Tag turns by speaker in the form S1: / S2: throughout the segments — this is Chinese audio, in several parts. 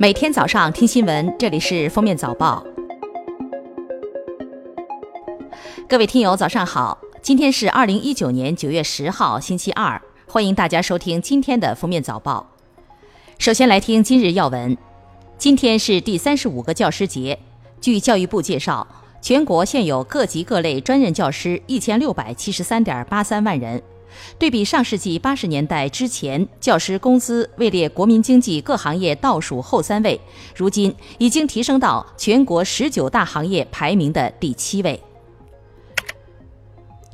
S1: 每天早上听新闻，这里是封面早报。各位听友，早上好！今天是二零一九年九月十号，星期二，欢迎大家收听今天的封面早报。首先来听今日要闻。今天是第三十五个教师节。据教育部介绍，全国现有各级各类专任教师一千六百七十三点八三万人。对比上世纪八十年代之前，教师工资位列国民经济各行业倒数后三位，如今已经提升到全国十九大行业排名的第七位。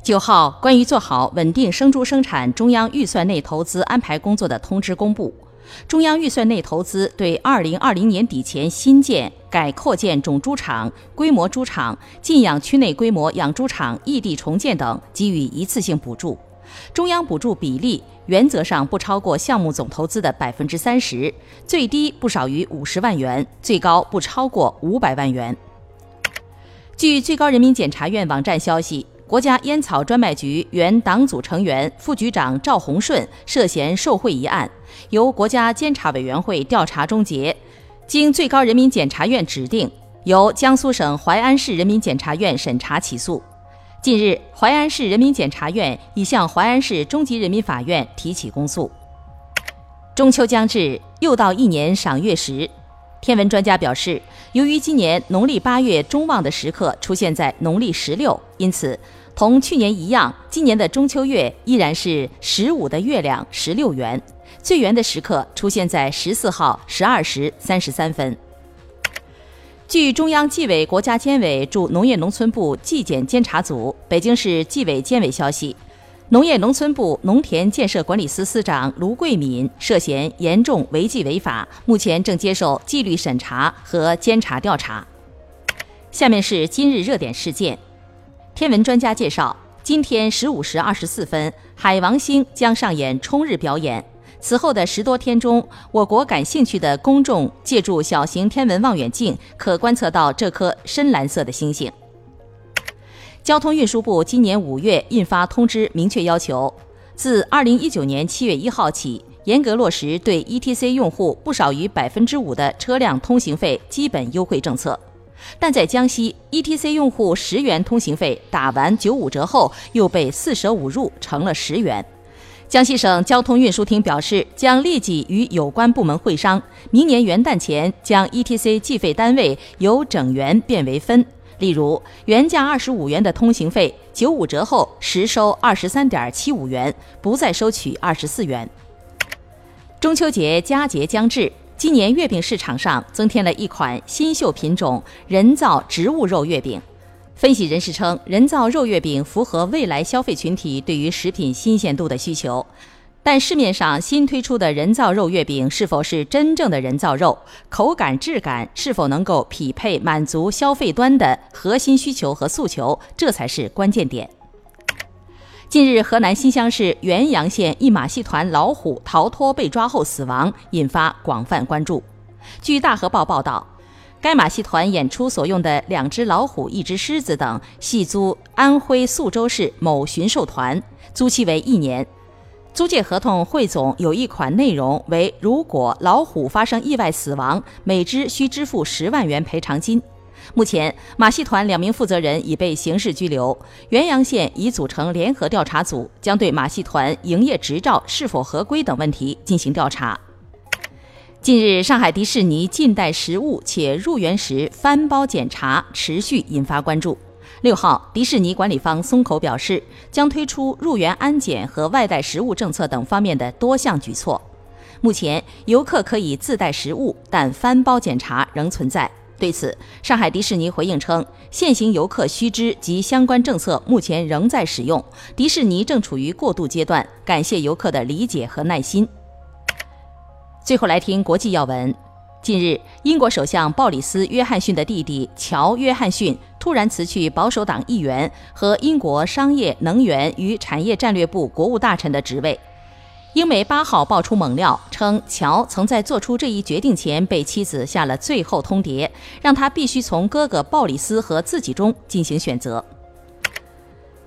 S1: 九号，关于做好稳定生猪生产中央预算内投资安排工作的通知公布。中央预算内投资对二零二零年底前新建、改扩建种猪场、规模猪场、禁养区内规模养猪场异地重建等给予一次性补助。中央补助比例原则上不超过项目总投资的百分之三十，最低不少于五十万元，最高不超过五百万元。据最高人民检察院网站消息，国家烟草专卖局原党组成员、副局长赵洪顺涉嫌受贿一案，由国家监察委员会调查终结，经最高人民检察院指定，由江苏省淮安市人民检察院审查起诉。近日，淮安市人民检察院已向淮安市中级人民法院提起公诉。中秋将至，又到一年赏月时，天文专家表示，由于今年农历八月中旺的时刻出现在农历十六，因此同去年一样，今年的中秋月依然是十五的月亮十六圆，最圆的时刻出现在十四号十二时三十三分。据中央纪委国家监委驻农业农村部纪检监察组、北京市纪委监委消息，农业农村部农田建设管理司司长卢桂敏涉嫌严重违纪违法，目前正接受纪律审查和监察调查。下面是今日热点事件。天文专家介绍，今天十五时二十四分，海王星将上演冲日表演。此后的十多天中，我国感兴趣的公众借助小型天文望远镜，可观测到这颗深蓝色的星星。交通运输部今年五月印发通知，明确要求，自二零一九年七月一号起，严格落实对 ETC 用户不少于百分之五的车辆通行费基本优惠政策。但在江西，ETC 用户十元通行费打完九五折后，又被四舍五入成了十元。江西省交通运输厅表示，将立即与有关部门会商，明年元旦前将 ETC 计费单位由整元变为分。例如，原价二十五元的通行费，九五折后实收二十三点七五元，不再收取二十四元。中秋节佳节将至，今年月饼市场上增添了一款新秀品种——人造植物肉月饼。分析人士称，人造肉月饼符合未来消费群体对于食品新鲜度的需求，但市面上新推出的人造肉月饼是否是真正的人造肉，口感质感是否能够匹配满足消费端的核心需求和诉求，这才是关键点。近日，河南新乡市原阳县一马戏团老虎逃脱被抓后死亡，引发广泛关注。据大河报报道。该马戏团演出所用的两只老虎、一只狮子等，系租安徽宿州市某驯兽团，租期为一年。租借合同汇总有一款内容为：如果老虎发生意外死亡，每只需支付十万元赔偿金。目前，马戏团两名负责人已被刑事拘留。原阳县已组成联合调查组，将对马戏团营业执照是否合规等问题进行调查。近日，上海迪士尼禁带食物且入园时翻包检查持续引发关注。六号，迪士尼管理方松口表示，将推出入园安检和外带食物政策等方面的多项举措。目前，游客可以自带食物，但翻包检查仍存在。对此，上海迪士尼回应称，现行游客须知及相关政策目前仍在使用，迪士尼正处于过渡阶段，感谢游客的理解和耐心。最后来听国际要闻。近日，英国首相鲍里斯·约翰逊的弟弟乔·约翰逊突然辞去保守党议员和英国商业、能源与产业战略部国务大臣的职位。英媒八号爆出猛料，称乔曾在做出这一决定前被妻子下了最后通牒，让他必须从哥哥鲍里斯和自己中进行选择。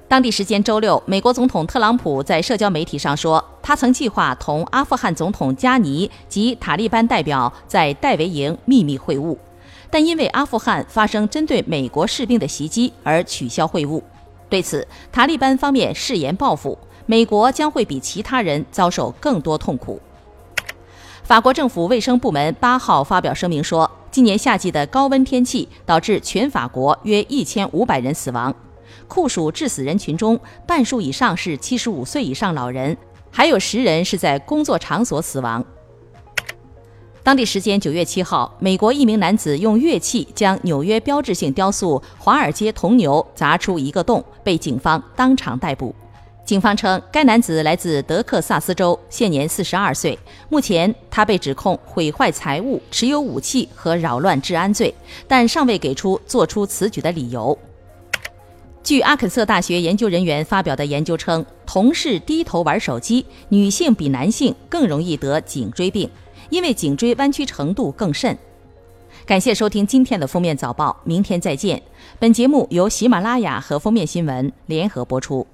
S1: 当地时间周六，美国总统特朗普在社交媒体上说。他曾计划同阿富汗总统加尼及塔利班代表在戴维营秘密会晤，但因为阿富汗发生针对美国士兵的袭击而取消会晤。对此，塔利班方面誓言报复，美国将会比其他人遭受更多痛苦。法国政府卫生部门八号发表声明说，今年夏季的高温天气导致全法国约一千五百人死亡，酷暑致死人群中半数以上是七十五岁以上老人，还有十人是在工作场所死亡。当地时间九月七号，美国一名男子用乐器将纽约标志性雕塑华尔街铜牛砸出一个洞，被警方当场逮捕。警方称，该男子来自德克萨斯州，现年四十二岁。目前，他被指控毁坏财物、持有武器和扰乱治安罪，但尚未给出做出此举的理由。据阿肯色大学研究人员发表的研究称，同事低头玩手机，女性比男性更容易得颈椎病。因为颈椎弯曲程度更甚。感谢收听今天的封面早报，明天再见。本节目由喜马拉雅和封面新闻联合播出。